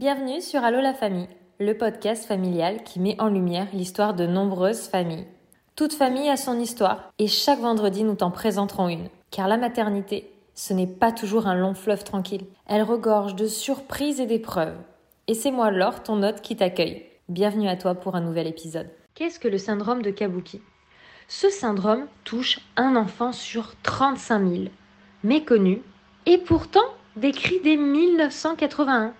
Bienvenue sur Allo la famille, le podcast familial qui met en lumière l'histoire de nombreuses familles. Toute famille a son histoire et chaque vendredi nous t'en présenterons une. Car la maternité, ce n'est pas toujours un long fleuve tranquille. Elle regorge de surprises et d'épreuves. Et c'est moi Laure, ton hôte, qui t'accueille. Bienvenue à toi pour un nouvel épisode. Qu'est-ce que le syndrome de Kabuki? Ce syndrome touche un enfant sur 35 000, méconnu et pourtant décrit dès 1981.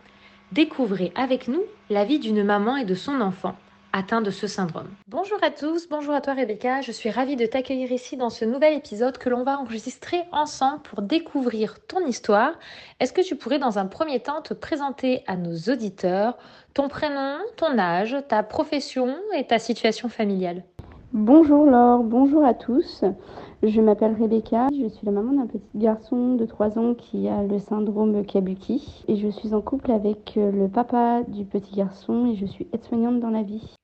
Découvrez avec nous la vie d'une maman et de son enfant atteint de ce syndrome. Bonjour à tous, bonjour à toi Rebecca, je suis ravie de t'accueillir ici dans ce nouvel épisode que l'on va enregistrer ensemble pour découvrir ton histoire. Est-ce que tu pourrais dans un premier temps te présenter à nos auditeurs ton prénom, ton âge, ta profession et ta situation familiale? Bonjour Laure, bonjour à tous. Je m'appelle Rebecca, je suis la maman d'un petit garçon de 3 ans qui a le syndrome Kabuki. Et je suis en couple avec euh, le papa du petit garçon et je suis aide-soignante dans la vie.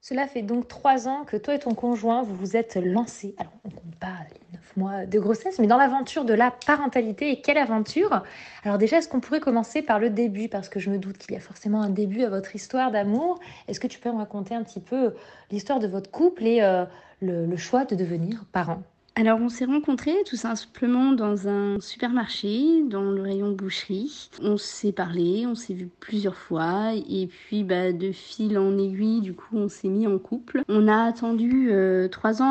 Cela fait donc 3 ans que toi et ton conjoint vous vous êtes lancés, alors on ne compte pas les 9 mois de grossesse, mais dans l'aventure de la parentalité et quelle aventure? Alors déjà, est-ce qu'on pourrait commencer par le début? Parce que je me doute qu'il y a forcément un début à votre histoire d'amour. Est-ce que tu peux me raconter un petit peu l'histoire de votre couple et euh, le, le choix de devenir parent? Alors on s'est rencontrés tout simplement dans un supermarché, dans le rayon boucherie. On s'est parlé, on s'est vu plusieurs fois et puis bah, de fil en aiguille, du coup on s'est mis en couple. On a attendu euh, trois ans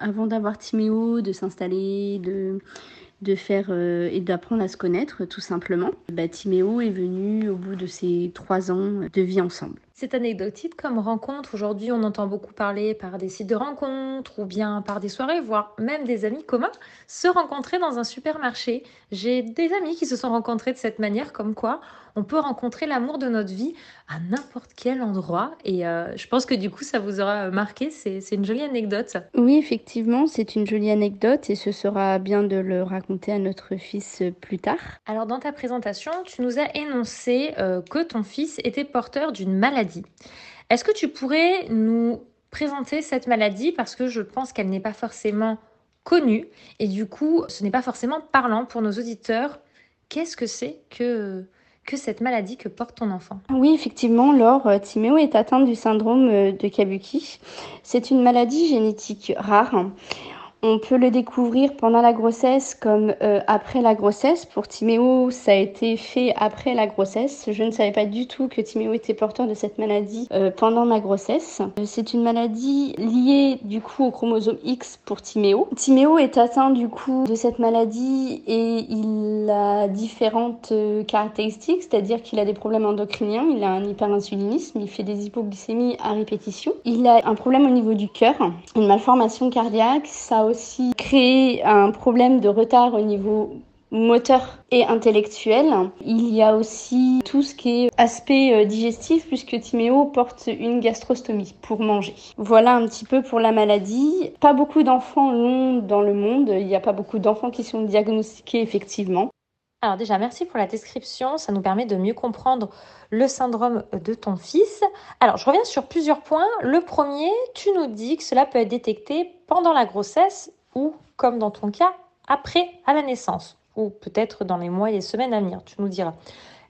avant d'avoir Timéo, de s'installer, de faire euh, et d'apprendre à se connaître tout simplement. Bah, Timéo est venu au bout de ces trois ans de vie ensemble. C'est anecdotique comme rencontre. Aujourd'hui, on entend beaucoup parler par des sites de rencontres ou bien par des soirées, voire même des amis communs, se rencontrer dans un supermarché. J'ai des amis qui se sont rencontrés de cette manière, comme quoi on peut rencontrer l'amour de notre vie à n'importe quel endroit. Et euh, je pense que du coup, ça vous aura marqué. C'est une jolie anecdote. Oui, effectivement, c'est une jolie anecdote et ce sera bien de le raconter à notre fils plus tard. Alors, dans ta présentation, tu nous as énoncé euh, que ton fils était porteur d'une maladie est-ce que tu pourrais nous présenter cette maladie? Parce que je pense qu'elle n'est pas forcément connue et du coup ce n'est pas forcément parlant pour nos auditeurs. Qu'est-ce que c'est que, que cette maladie que porte ton enfant? Oui, effectivement, Laure, euh, Timéo est atteinte du syndrome euh, de Kabuki. C'est une maladie génétique rare. On peut le découvrir pendant la grossesse comme euh, après la grossesse. Pour Timéo, ça a été fait après la grossesse. Je ne savais pas du tout que Timéo était porteur de cette maladie euh, pendant ma grossesse. Euh, c'est une maladie liée du coup au chromosome X pour Timéo. Timéo est atteint du coup de cette maladie et il a différentes caractéristiques, c'est-à-dire qu'il a des problèmes endocriniens, il a un hyperinsulinisme, il fait des hypoglycémies à répétition. Il a un problème au niveau du cœur, une malformation cardiaque, aussi un problème de retard au niveau moteur et intellectuel. Il y a aussi tout ce qui est aspect euh, digestif puisque Timéo porte une gastrostomie pour manger. Voilà un petit peu pour la maladie. Pas beaucoup d'enfants l'ont dans le monde. Il n'y a pas beaucoup d'enfants qui sont diagnostiqués effectivement. Alors déjà, merci pour la description. Ça nous permet de mieux comprendre le syndrome de ton fils. Alors, je reviens sur plusieurs points. Le premier, tu nous dis que cela peut être détecté pendant la grossesse ou, comme dans ton cas, après à la naissance ou peut-être dans les mois et les semaines à venir, tu nous diras.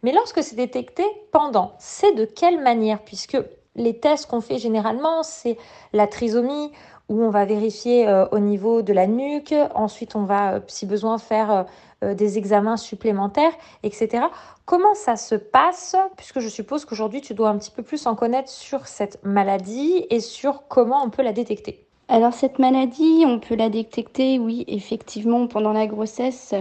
Mais lorsque c'est détecté pendant, c'est de quelle manière? Puisque les tests qu'on fait généralement, c'est la trisomie où on va vérifier euh, au niveau de la nuque, ensuite on va, euh, si besoin, faire euh, des examens supplémentaires, etc. Comment ça se passe? Puisque je suppose qu'aujourd'hui, tu dois un petit peu plus en connaître sur cette maladie et sur comment on peut la détecter. Alors cette maladie, on peut la détecter, oui, effectivement, pendant la grossesse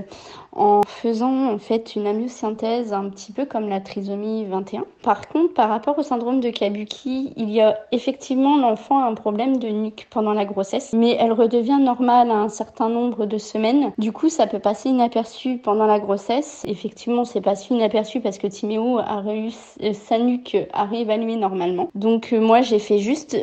en faisant en fait une amyosynthèse un petit peu comme la trisomie 21. Par contre, par rapport au syndrome de Kabuki, il y a effectivement l'enfant a un problème de nuque pendant la grossesse, mais elle redevient normale à un certain nombre de semaines. Du coup, ça peut passer inaperçu pendant la grossesse. Effectivement, c'est passé inaperçu parce que Timéo a réussi, euh, sa nuque à réévaluer normalement. Donc euh, moi, j'ai fait juste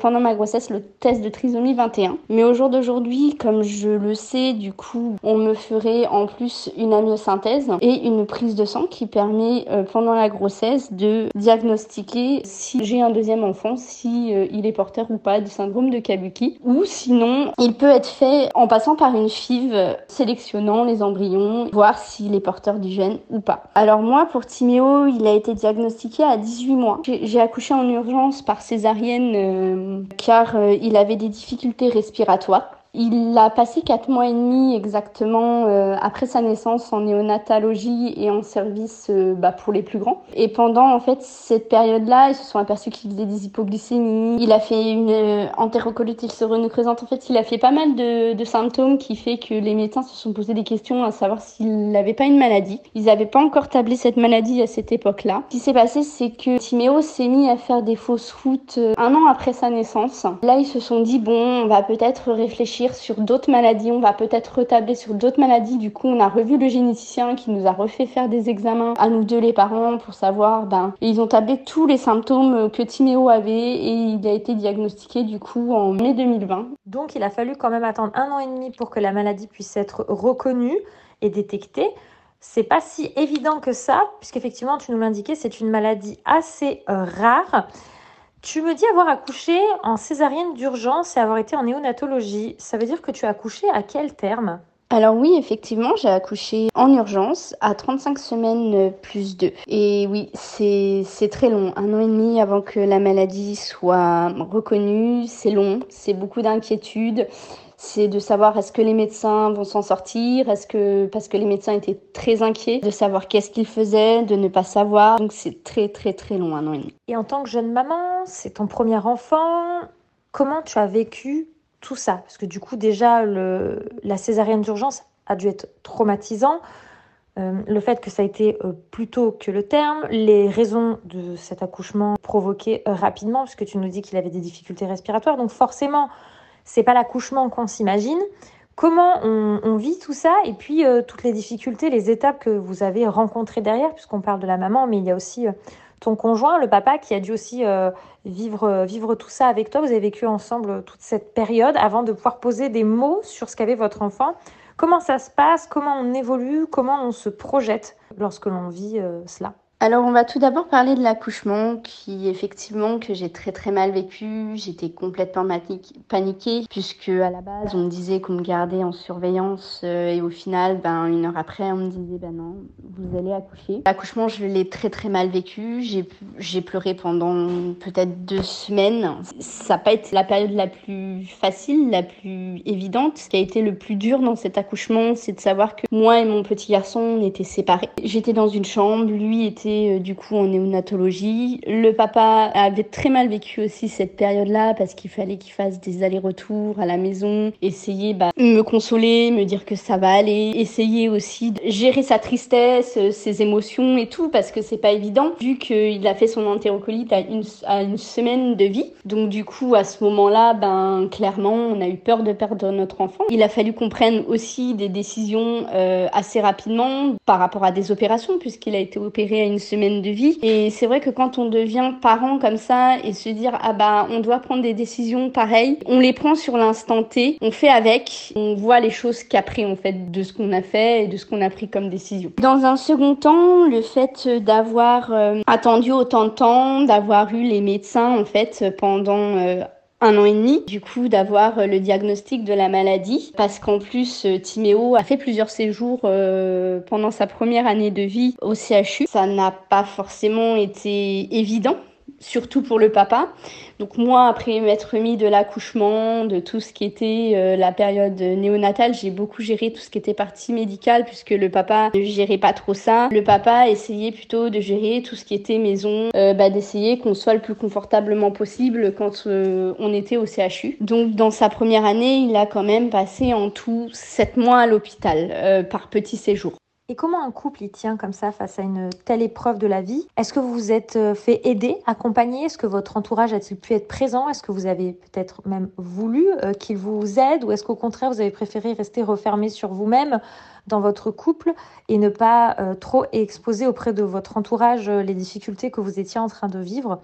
pendant ma grossesse le test de trisomie 21. Mais au jour d'aujourd'hui, comme je le sais, du coup, on me ferait en plus une amyosynthèse et une prise de sang qui permet euh, pendant la grossesse de diagnostiquer si j'ai un deuxième enfant, si euh, il est porteur ou pas du syndrome de Kabuki. Ou sinon, il peut être fait en passant par une FIV sélectionnant les embryons, voir s'il est porteur du gène ou pas. Alors moi, pour Timéo, il a été diagnostiqué à 18 mois. J'ai accouché en urgence par césarienne euh, car il avait des difficultés respiratoires. Il a passé quatre mois et demi exactement euh, après sa naissance en néonatologie et en service euh, bah, pour les plus grands. Et pendant en fait cette période-là, ils se sont aperçus qu'il faisait des hypoglycémies. Il a fait une euh, entérocolite présente. En fait, il a fait pas mal de, de, symptômes qui fait que les médecins se sont posé des questions à savoir s'il n'avait pas une maladie. Ils n'avaient pas encore tablé cette maladie à cette époque-là. Ce qui s'est passé, c'est que Timéo s'est mis à faire des fausses routes un an après sa naissance. Là, ils se sont dit bon, on va peut-être réfléchir sur d'autres maladies, on va peut-être retabler sur d'autres maladies. Du coup, on a revu le généticien qui nous a refait faire des examens à nous deux les parents pour savoir, ben, ils ont tablé tous les symptômes que Timéo avait et il a été diagnostiqué du coup en mai 2020. Donc, il a fallu quand même attendre un an et demi pour que la maladie puisse être reconnue et détectée. C'est pas si évident que ça, puisqu'effectivement, tu nous l'indiquais, c'est une maladie assez euh, rare. Tu me dis avoir accouché en césarienne d'urgence et avoir été en néonatologie. Ça veut dire que tu as accouché à quel terme? Alors oui, effectivement, j'ai accouché en urgence à 35 semaines plus 2. Et oui, c'est très long. Un an et demi avant que la maladie soit reconnue, c'est long, c'est beaucoup d'inquiétude c'est de savoir est-ce que les médecins vont s'en sortir, est-ce que parce que les médecins étaient très inquiets de savoir qu'est-ce qu'ils faisaient, de ne pas savoir. Donc c'est très très très long un et. Et en tant que jeune maman, c'est ton premier enfant. Comment tu as vécu tout ça? Parce que du coup déjà le, la césarienne d'urgence a dû être traumatisant. Euh, le fait que ça a été euh, plus tôt que le terme, les raisons de cet accouchement provoquées euh, rapidement, puisque tu nous dis qu'il avait des difficultés respiratoires. Donc forcément, c'est pas l'accouchement qu'on s'imagine. Comment on, vit tout ça et puis euh, toutes les difficultés, les étapes que vous avez rencontrées derrière, puisqu'on parle de la maman, mais il y a aussi euh, ton conjoint, le papa, qui a dû aussi euh, vivre, vivre tout ça avec toi. Vous avez vécu ensemble toute cette période avant de pouvoir poser des mots sur ce qu'avait votre enfant. Comment ça se passe? Comment on évolue? Comment on se projette lorsque l'on vit cela? Alors on va tout d'abord parler de l'accouchement qui effectivement que j'ai très très mal vécu, j'étais complètement paniquée puisque à la base on me disait qu'on me gardait en surveillance euh, et au final ben une heure après on me disait ben non vous allez accoucher. L'accouchement je l'ai très très mal vécu, j'ai j'ai pleuré pendant peut-être deux semaines. Ça n'a pas été la période la plus facile, la plus évidente. Ce qui a été le plus dur dans cet accouchement c'est de savoir que moi et mon petit garçon on était séparés. J'étais dans une chambre, lui était euh, du coup en néonatologie. Le papa avait très mal vécu aussi cette période-là parce qu'il fallait qu'il fasse des allers-retours à la maison, essayer bah, me consoler, me dire que ça va aller, essayer aussi de gérer sa tristesse, euh, ses émotions et tout parce que c'est pas évident vu qu'il a fait son entérocolite à une, semaine de vie. Donc du coup à ce moment-là, ben clairement on a eu peur de perdre notre enfant. Il a fallu qu'on prenne aussi des décisions euh, assez rapidement par rapport à des opérations puisqu'il a été opéré à une semaine de vie. Et c'est vrai que quand on devient parent comme ça et se dire ah bah on doit prendre des décisions pareilles, on les prend sur l'instant T, on fait avec, on voit les choses qu'après en fait de ce qu'on a fait et de ce qu'on a pris comme décision. Dans un second temps, le fait d'avoir euh, attendu autant de temps, d'avoir eu les médecins en fait pendant euh, un an et demi, du coup, d'avoir euh, le diagnostic de la maladie, parce qu'en plus, euh, Timéo a fait plusieurs séjours euh, pendant sa première année de vie au CHU. Ça n'a pas forcément été évident surtout pour le papa. Donc moi, après m'être remis de l'accouchement, de tout ce qui était euh, la période néonatale, j'ai beaucoup géré tout ce qui était partie médicale puisque le papa ne gérait pas trop ça. Le papa essayait plutôt de gérer tout ce qui était maison, euh, bah, d'essayer qu'on soit le plus confortablement possible quand euh, on était au CHU. Donc dans sa première année, il a quand même passé en tout sept mois à l'hôpital par petits séjours. Et comment un couple y tient comme ça face à une telle épreuve de la vie? Est-ce que vous vous êtes euh, fait aider, accompagner? Est-ce que votre entourage a-t-il pu être présent? Est-ce que vous avez peut-être même voulu euh, qu'il vous aide? Ou est-ce qu'au contraire, vous avez préféré rester refermé sur vous-même dans votre couple et ne pas euh, trop exposer auprès de votre entourage les difficultés que vous étiez en train de vivre?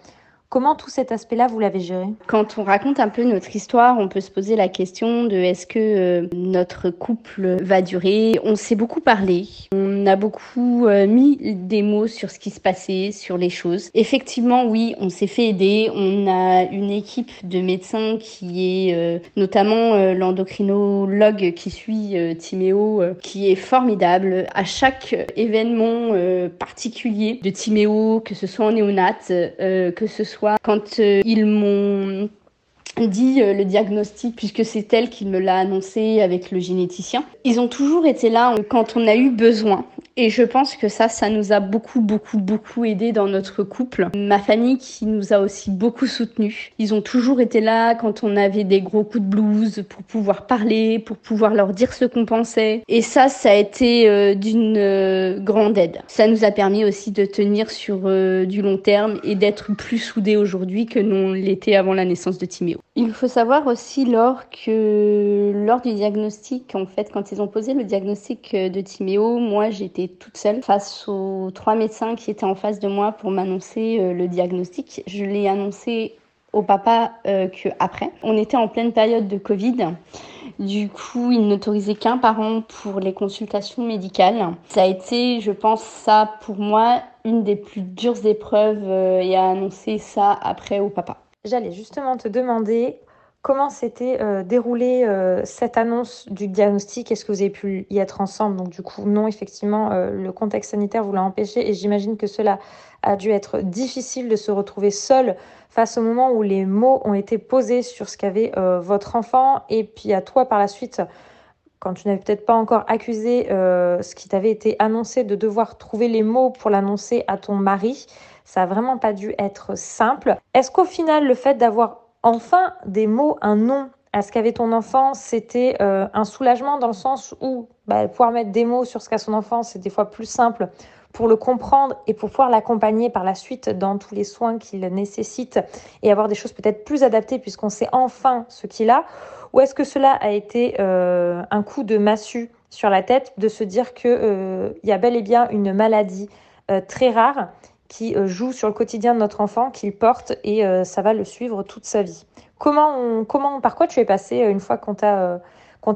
Comment tout cet aspect-là, vous l'avez géré? Quand on raconte un peu notre histoire, on peut se poser la question de est-ce que euh, notre couple va durer? On s'est beaucoup parlé, on a beaucoup euh, mis des mots sur ce qui se passait, sur les choses. Effectivement, oui, on s'est fait aider. On a une équipe de médecins qui est euh, notamment l'endocrinologue qui suit Timéo, qui est formidable. À chaque événement particulier de Timéo, que ce soit en néonat, que ce soit quand euh, ils m'ont dit euh, le diagnostic puisque c'est elle qui me l'a annoncé avec le généticien. Ils ont toujours été là quand on a eu besoin. Et je pense que ça, ça nous a beaucoup, beaucoup, beaucoup aidé dans notre couple. Ma famille qui nous a aussi beaucoup soutenus. Ils ont toujours été là quand on avait des gros coups de blues pour pouvoir parler, pour pouvoir leur dire ce qu'on pensait. Et ça, ça a été euh, d'une euh, grande aide. Ça nous a permis aussi de tenir sur euh, du long terme et d'être plus soudés aujourd'hui que nous l'était avant la naissance de Timéo. Il faut savoir aussi, lors que lors du diagnostic, en fait, quand ils ont posé le diagnostic de Timéo, moi, j'étais toute seule face aux trois médecins qui étaient en face de moi pour m'annoncer euh, le diagnostic. Je l'ai annoncé au papa euh, que après. On était en pleine période de Covid. Du coup, il n'autorisait qu'un parent pour les consultations médicales. Ça a été, je pense, ça pour moi, une des plus dures épreuves euh, et à annoncer ça après au papa. J'allais justement te demander Comment s'était euh, déroulée euh, cette annonce du diagnostic? Est-ce que vous avez pu y être ensemble? Donc du coup, non, effectivement, euh, le contexte sanitaire vous l'a empêché et j'imagine que cela a dû être difficile de se retrouver seul face au moment où les mots ont été posés sur ce qu'avait votre enfant et puis à toi par la suite quand tu n'avais peut-être pas encore accusé ce qui t'avait été annoncé, de devoir trouver les mots pour l'annoncer à ton mari. Ça n'a vraiment pas dû être simple. Est-ce qu'au final, le fait d'avoir enfin des mots, un nom. À ce qu'avait ton enfant, c'était euh, un soulagement dans le sens où bah, pouvoir mettre des mots sur ce qu'a son enfant, c'est des fois plus simple pour le comprendre et pour pouvoir l'accompagner par la suite dans tous les soins qu'il nécessite et avoir des choses peut-être plus adaptées puisqu'on sait enfin ce qu'il a. Ou est-ce que cela a été euh, un coup de massue sur la tête de se dire qu'il euh, y a bel et bien une maladie très rare qui euh, joue sur le quotidien de notre enfant, qu'il porte et euh, ça va le suivre toute sa vie. Comment, comment, par quoi tu es passé euh, une fois qu'on t'a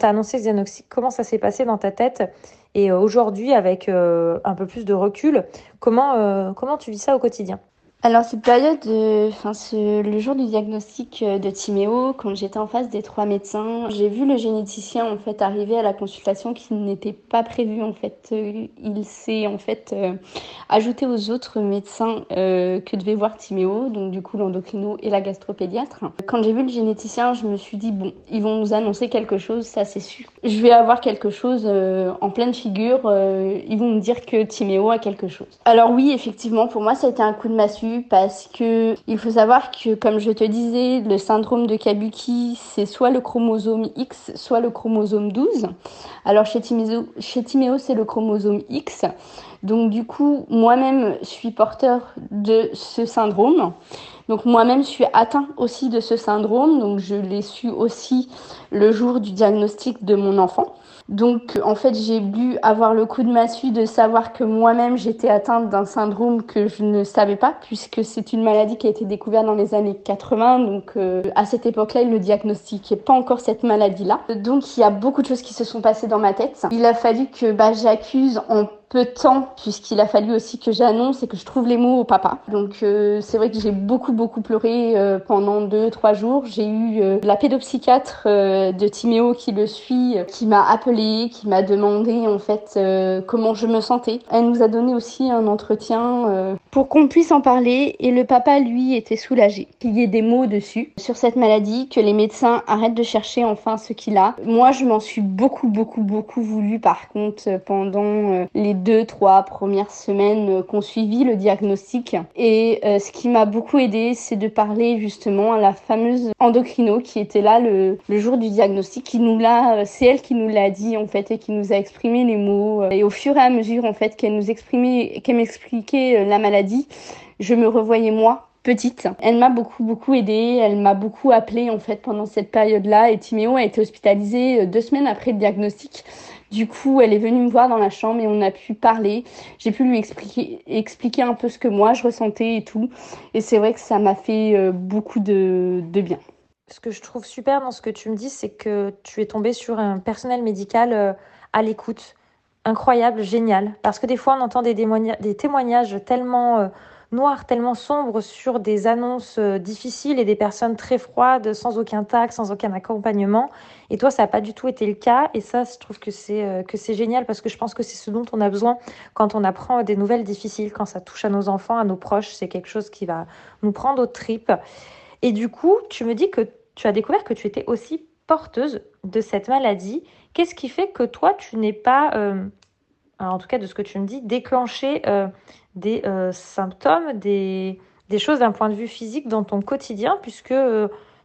annoncé ce diagnostic? Comment ça s'est passé dans ta tête? Et aujourd'hui, avec un peu plus de recul, comment, comment tu vis ça au quotidien? Alors cette période, enfin le jour du diagnostic euh, de Timéo, quand j'étais en face des trois médecins, j'ai vu le généticien en fait arriver à la consultation qui n'était pas prévu en fait. Euh, il s'est en fait euh, ajouté aux autres médecins que devait voir Timéo, donc du coup l'endocrino et la gastropédiatre. Quand j'ai vu le généticien, je me suis dit bon, ils vont nous annoncer quelque chose, ça c'est sûr. Je vais avoir quelque chose en pleine figure. ils vont me dire que Timéo a quelque chose. Alors oui, effectivement, pour moi ça a été un coup de massue parce que il faut savoir que, comme je te disais, le syndrome de Kabuki, c'est soit le chromosome X, soit le chromosome 12. Alors chez Timéo, c'est le chromosome X. Donc du coup, moi-même, je suis porteur de ce syndrome. Donc moi-même, je suis atteint aussi de ce syndrome. Donc je l'ai su aussi le jour du diagnostic de mon enfant. Donc en fait, j'ai dû avoir le coup de massue de savoir que moi-même j'étais atteinte d'un syndrome que je ne savais pas puisque c'est une maladie qui a été découverte dans les années 80. Donc euh, à cette époque-là, il ne diagnostiquait pas encore cette maladie-là. Donc il y a beaucoup de choses qui se sont passées dans ma tête. Il a fallu que bah, j'accuse en peu de temps puisqu'il a fallu aussi que j'annonce et que je trouve les mots au papa. Donc euh, c'est vrai que j'ai beaucoup beaucoup pleuré euh, pendant deux trois jours. J'ai eu euh, la pédopsychiatre de Timéo qui le suit, qui m'a appelé, qui m'a demandé en fait comment je me sentais. Elle nous a donné aussi un entretien pour qu'on puisse en parler et le papa lui était soulagé qu'il y ait des mots dessus sur cette maladie, que les médecins arrêtent de chercher enfin ce qu'il a. Moi je m'en suis beaucoup beaucoup beaucoup voulu par contre pendant les deux, trois premières semaines euh, qu'on suivit le diagnostic. Et euh, ce qui m'a beaucoup aidé, c'est de parler justement à la fameuse endocrino qui était là le, le jour du diagnostic, qui nous l'a, euh, c'est elle qui nous l'a dit en fait et qui nous a exprimé les mots. Et au fur et à mesure en fait qu'elle nous exprimait, qu'elle m'expliquait la maladie, je me revoyais moi petite. Elle m'a beaucoup beaucoup aidée, elle m'a beaucoup appelée en fait pendant cette période-là et Timéo a été hospitalisé deux semaines après le diagnostic. Du coup, elle est venue me voir dans la chambre et on a pu parler. J'ai pu lui expliquer, un peu ce que moi je ressentais et tout. Et c'est vrai que ça m'a fait euh, beaucoup de, bien. Ce que je trouve super dans ce que tu me dis, c'est que tu es tombée sur un personnel médical euh, à l'écoute. Incroyable, génial. Parce que des fois, on entend des, des témoignages tellement euh, noirs, tellement sombres sur des annonces euh, difficiles et des personnes très froides, sans aucun tact, sans aucun accompagnement. Et toi, ça n'a pas du tout été le cas. Et ça, je trouve que c'est que c'est génial parce que je pense que c'est ce dont on a besoin quand on apprend des nouvelles difficiles, quand ça touche à nos enfants, à nos proches. C'est quelque chose qui va nous prendre aux tripes. Et du coup, tu me dis que tu as découvert que tu étais aussi porteuse de cette maladie. Qu'est-ce qui fait que toi, tu n'es pas, euh, en tout cas de ce que tu me dis, déclenché euh, des euh, symptômes, des, des choses d'un point de vue physique dans ton quotidien, puisque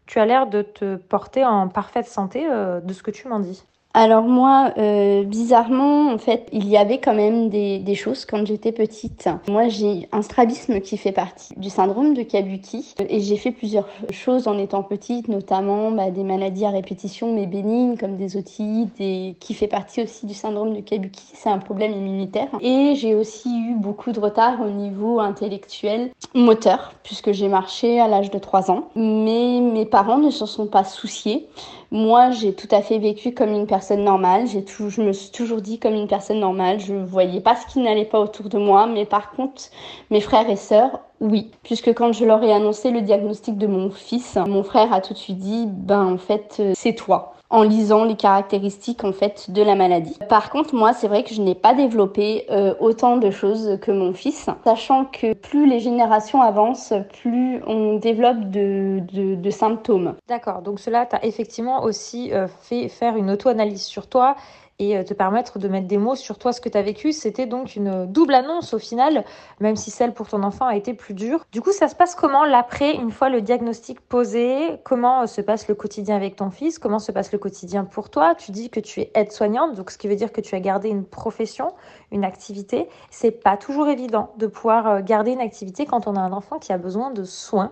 tu as l'air de te porter en parfaite santé de ce que tu m'en dis alors moi, euh, bizarrement, en fait, il y avait quand même des, choses quand j'étais petite. Moi, j'ai un strabisme qui fait partie du syndrome de Kabuki et j'ai fait plusieurs choses en étant petite, notamment bah, des maladies à répétition mais bénignes comme des otites qui fait partie aussi du syndrome de Kabuki. C'est un problème immunitaire. Et j'ai aussi eu beaucoup de retard au niveau intellectuel, moteur, puisque j'ai marché à l'âge de 3 ans. Mais mes parents ne s'en sont pas souciés. Moi, j'ai tout à fait vécu comme une personne normale. Je me suis toujours dit comme une personne normale. Je voyais pas ce qui n'allait pas autour de moi, mais par contre, mes frères et sœurs, oui. Puisque quand je leur ai annoncé le diagnostic de mon fils, mon frère a tout de suite dit, ben en fait, euh, c'est toi en lisant les caractéristiques en fait de la maladie. Par contre, moi, c'est vrai que je n'ai pas développé euh, autant de choses que mon fils, sachant que plus les générations avancent, plus on développe de, symptômes. D'accord, donc cela t'a effectivement aussi euh, fait faire une auto-analyse sur toi et euh, te permettre de mettre des mots sur toi, ce que tu as vécu. C'était donc une double annonce au final, même si celle pour ton enfant a été plus dure. Du coup, ça se passe comment l'après, une fois le diagnostic posé? Comment euh, se passe le quotidien avec ton fils? Comment se passe le quotidien pour toi? Tu dis que tu es aide-soignante, donc ce qui veut dire que tu as gardé une profession, une activité. C'est pas toujours évident de pouvoir euh, garder une activité quand on a un enfant qui a besoin de soins.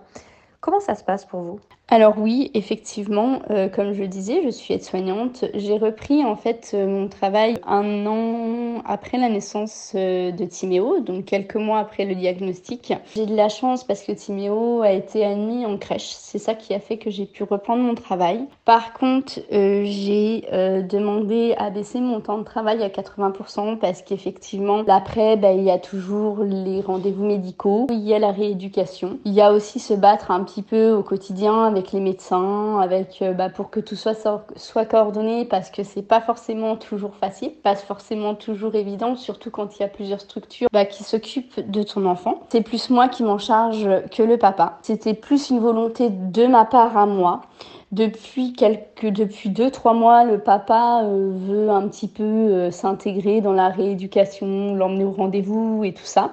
Comment ça se passe pour vous? Alors oui, effectivement, euh, comme je disais, je suis aide-soignante. J'ai repris en fait euh, mon travail un an après la naissance euh, de Timéo, donc quelques mois après le diagnostic. J'ai de la chance parce que Timéo a été admis en crèche. C'est ça qui a fait que j'ai pu reprendre mon travail. Par contre, j'ai demandé à baisser mon temps de travail à 80% parce qu'effectivement, l'après, bah, il y a toujours les rendez-vous médicaux, il y a la rééducation, il y a aussi se battre un petit peu au quotidien avec les médecins, avec euh, bah, pour que tout soit, coordonné parce que c'est pas forcément toujours facile, pas forcément toujours évident, surtout quand il y a plusieurs structures bah, qui s'occupent de ton enfant. C'est plus moi qui m'en charge que le papa. C'était plus une volonté de ma part à moi. Depuis quelques, depuis deux trois mois, le papa euh, veut un petit peu euh, s'intégrer dans la rééducation, l'emmener au rendez-vous et tout ça.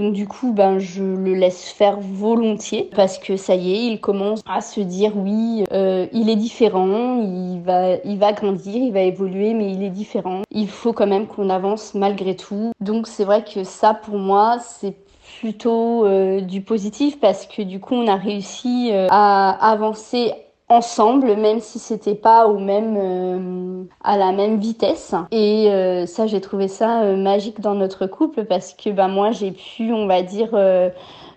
Donc du coup, ben, je le laisse faire volontiers parce que ça y est, il commence à se dire oui, euh, il est différent, il va, grandir, il va évoluer, mais il est différent. Il faut quand même qu'on avance malgré tout. Donc c'est vrai que ça, pour moi, c'est plutôt euh, du positif parce que du coup, on a réussi euh, à avancer ensemble, même si c'était pas au même euh, à la même vitesse. Et euh, ça, j'ai trouvé ça euh, magique dans notre couple parce que bah moi, j'ai pu, on va dire.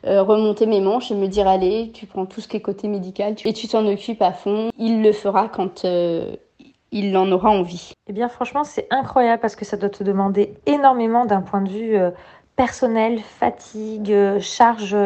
remonter mes manches et me dire allez tu prends tout ce qui est côté médical et tu t'en occupes à fond il le fera quand il en aura envie Eh bien franchement c'est incroyable parce que ça doit te demander énormément d'un point de vue personnel fatigue charge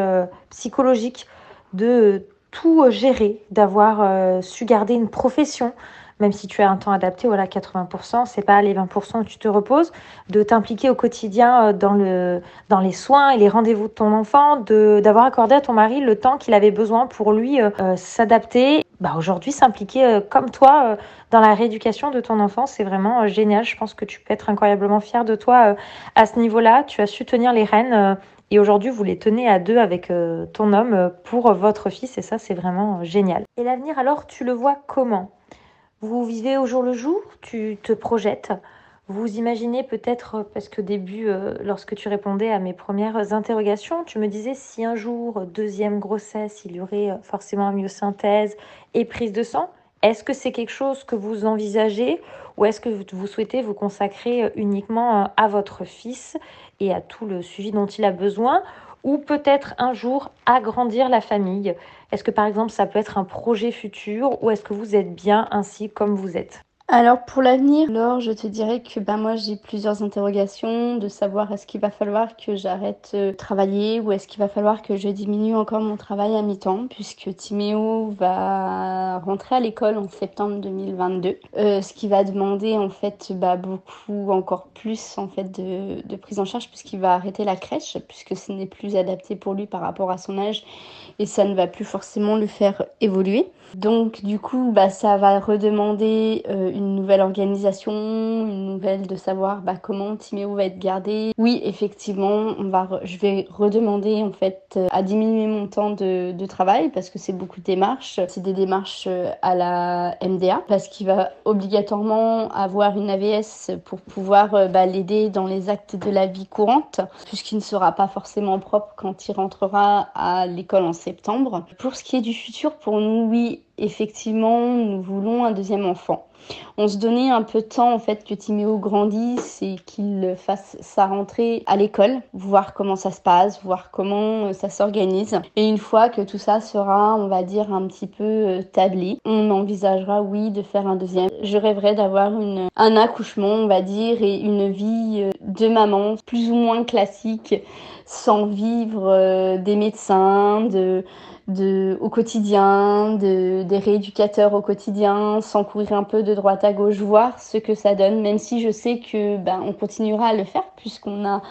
psychologique de tout euh, gérer, d'avoir euh, su garder une profession, même si tu as un temps adapté, voilà, 80%, c'est pas les 20% où tu te reposes, de t'impliquer au quotidien euh, dans, le, dans les soins et les rendez-vous de ton enfant, de, d'avoir accordé à ton mari le temps qu'il avait besoin pour lui s'adapter. Bah, aujourd'hui, s'impliquer comme toi dans la rééducation de ton enfant, c'est vraiment génial. Je pense que tu peux être incroyablement fier de toi à ce niveau-là. Tu as su tenir les rênes et aujourd'hui, vous les tenez à deux avec euh, ton homme euh, pour votre fils et ça, c'est vraiment euh, génial. Et l'avenir, alors, tu le vois comment? Vous vivez au jour le jour? Tu te projettes? Vous imaginez peut-être, parce qu'au début, lorsque tu répondais à mes premières interrogations, tu me disais si un jour, deuxième grossesse, il y aurait forcément myosynthèse et prise de sang. Est-ce que c'est quelque chose que vous envisagez ou est-ce que vous souhaitez vous consacrer uniquement à votre fils et à tout le suivi dont il a besoin ou peut-être un jour agrandir la famille? Est-ce que par exemple ça peut être un projet futur ou est-ce que vous êtes bien ainsi comme vous êtes? Alors pour l'avenir, alors je te dirais que ben moi j'ai plusieurs interrogations de savoir est-ce qu'il va falloir que j'arrête de travailler ou est-ce qu'il va falloir que je diminue encore mon travail à mi-temps puisque Timéo va rentrer à l'école en septembre 2022, euh, ce qui va demander en fait bah, beaucoup encore plus en fait de prise en charge puisqu'il va arrêter la crèche puisque ce n'est plus adapté pour lui par rapport à son âge et ça ne va plus forcément le faire évoluer. Donc du coup, bah, ça va redemander euh, une nouvelle organisation, une nouvelle de savoir bah, comment Timéo va être gardé. Oui, effectivement, on va je vais redemander en fait euh, à diminuer mon temps de, travail parce que c'est beaucoup de démarches. C'est des démarches euh, à la MDA parce qu'il va obligatoirement avoir une AVS pour pouvoir bah, l'aider dans les actes de la vie courante puisqu'il ne sera pas forcément propre quand il rentrera à l'école en Pour ce qui est du futur, pour nous, oui, effectivement, nous voulons un deuxième enfant. On se donnait un peu de temps en fait que Timéo grandisse et qu'il fasse sa rentrée à l'école, voir comment ça se passe, voir comment euh, ça s'organise. Et une fois que tout ça sera, on va dire, un petit peu euh, tablé, on envisagera, oui, de faire un deuxième. Je rêverais d'avoir un accouchement, on va dire, et une vie euh, de maman plus ou moins classique, sans vivre des médecins, de de, au quotidien, de, des rééducateurs au quotidien, sans courir un peu de droite à gauche, voir ce que ça donne, même si je sais que ben, on continuera à le faire puisqu'on a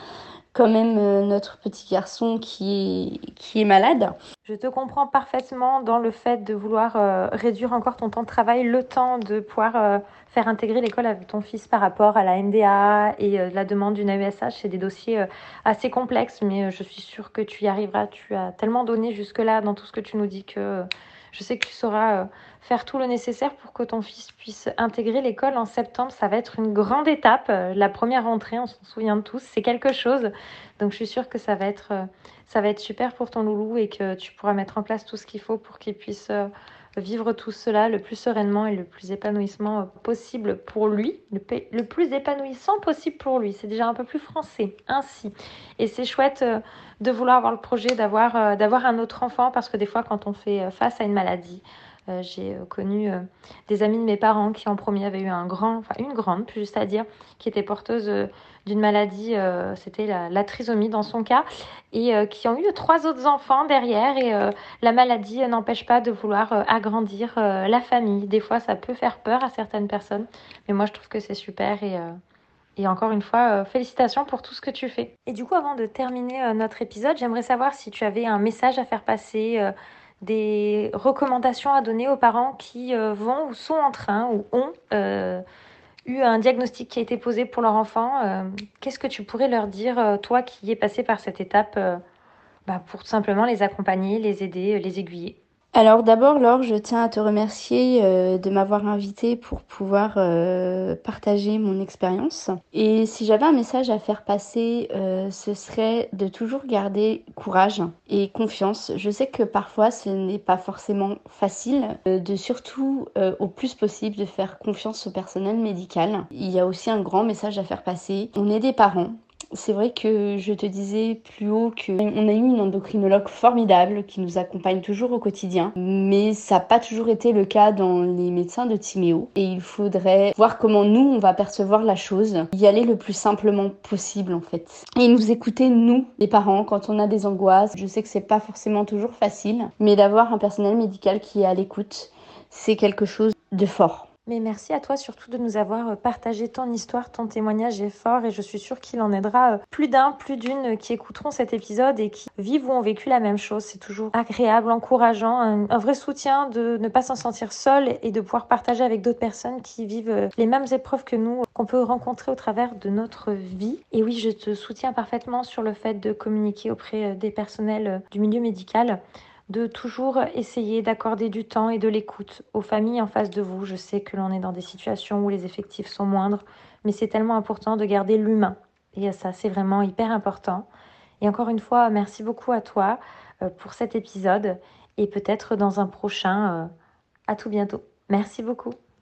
quand même euh, notre petit garçon qui est, malade. Je te comprends parfaitement dans le fait de vouloir euh, réduire encore ton temps de travail, le temps de pouvoir euh, faire intégrer l'école avec ton fils par rapport à la MDA et la demande d'une AESH. C'est des dossiers assez complexes, mais je suis sûre que tu y arriveras. Tu as tellement donné jusque-là dans tout ce que tu nous dis que je sais que tu sauras faire tout le nécessaire pour que ton fils puisse intégrer l'école en septembre. Ça va être une grande étape. Euh, la première rentrée, on s'en souvient tous, c'est quelque chose. Donc je suis sûre que ça va être, euh, ça va être super pour ton loulou et que tu pourras mettre en place tout ce qu'il faut pour qu'il puisse vivre tout cela le plus sereinement et le plus épanouissement possible pour lui, le, plus épanouissant possible pour lui. C'est déjà un peu plus français, ainsi. Et c'est chouette euh, de vouloir avoir le projet d'avoir euh, d'avoir un autre enfant parce que des fois, quand on fait euh, face à une maladie, j'ai connu des amis de mes parents qui en premier avaient eu un grand, enfin une grande, plus juste à dire, qui était porteuse d'une maladie, euh, c'était la, trisomie dans son cas, et euh, qui ont eu trois autres enfants derrière. Et euh, la maladie n'empêche pas de vouloir agrandir la famille. Des fois, ça peut faire peur à certaines personnes, mais moi, je trouve que c'est super. Et, et encore une fois, félicitations pour tout ce que tu fais. Et du coup, avant de terminer notre épisode, j'aimerais savoir si tu avais un message à faire passer des recommandations à donner aux parents qui vont ou sont en train ou ont eu un diagnostic qui a été posé pour leur enfant, euh, qu'est-ce que tu pourrais leur dire, euh, toi qui es passé par cette étape, euh, bah, pour simplement les accompagner, les aider, les aiguiller? Alors d'abord, Laure, je tiens à te remercier euh, de m'avoir invité pour pouvoir euh, partager mon expérience. Et si j'avais un message à faire passer, euh, ce serait de toujours garder courage et confiance. Je sais que parfois ce n'est pas forcément facile, de surtout au plus possible de faire confiance au personnel médical. Il y a aussi un grand message à faire passer. On est des parents, c'est vrai que je te disais plus haut qu'on a eu une endocrinologue formidable qui nous accompagne toujours au quotidien, mais ça n'a pas toujours été le cas dans les médecins de Timéo. Et il faudrait voir comment nous, on va percevoir la chose, y aller le plus simplement possible en fait. Et nous écouter, nous, les parents, quand on a des angoisses. Je sais que c'est pas forcément toujours facile, mais d'avoir un personnel médical qui est à l'écoute, c'est quelque chose de fort. Mais merci à toi surtout de nous avoir euh, partagé ton histoire, ton témoignage est fort et je suis sûre qu'il en aidera euh, plus d'un, plus d'une qui écouteront cet épisode et qui vivent ou ont vécu la même chose. C'est toujours agréable, encourageant, un, vrai soutien de ne pas s'en sentir seul et de pouvoir partager avec d'autres personnes qui vivent euh, les mêmes épreuves que nous, qu'on peut rencontrer au travers de notre vie. Et oui, je te soutiens parfaitement sur le fait de communiquer auprès des personnels du milieu médical de toujours essayer d'accorder du temps et de l'écoute aux familles en face de vous. Je sais que l'on est dans des situations où les effectifs sont moindres, mais c'est tellement important de garder l'humain. Et ça, c'est vraiment hyper important. Et encore une fois, merci beaucoup à toi euh, pour cet épisode et peut-être dans un prochain. Euh, à tout bientôt. Merci beaucoup.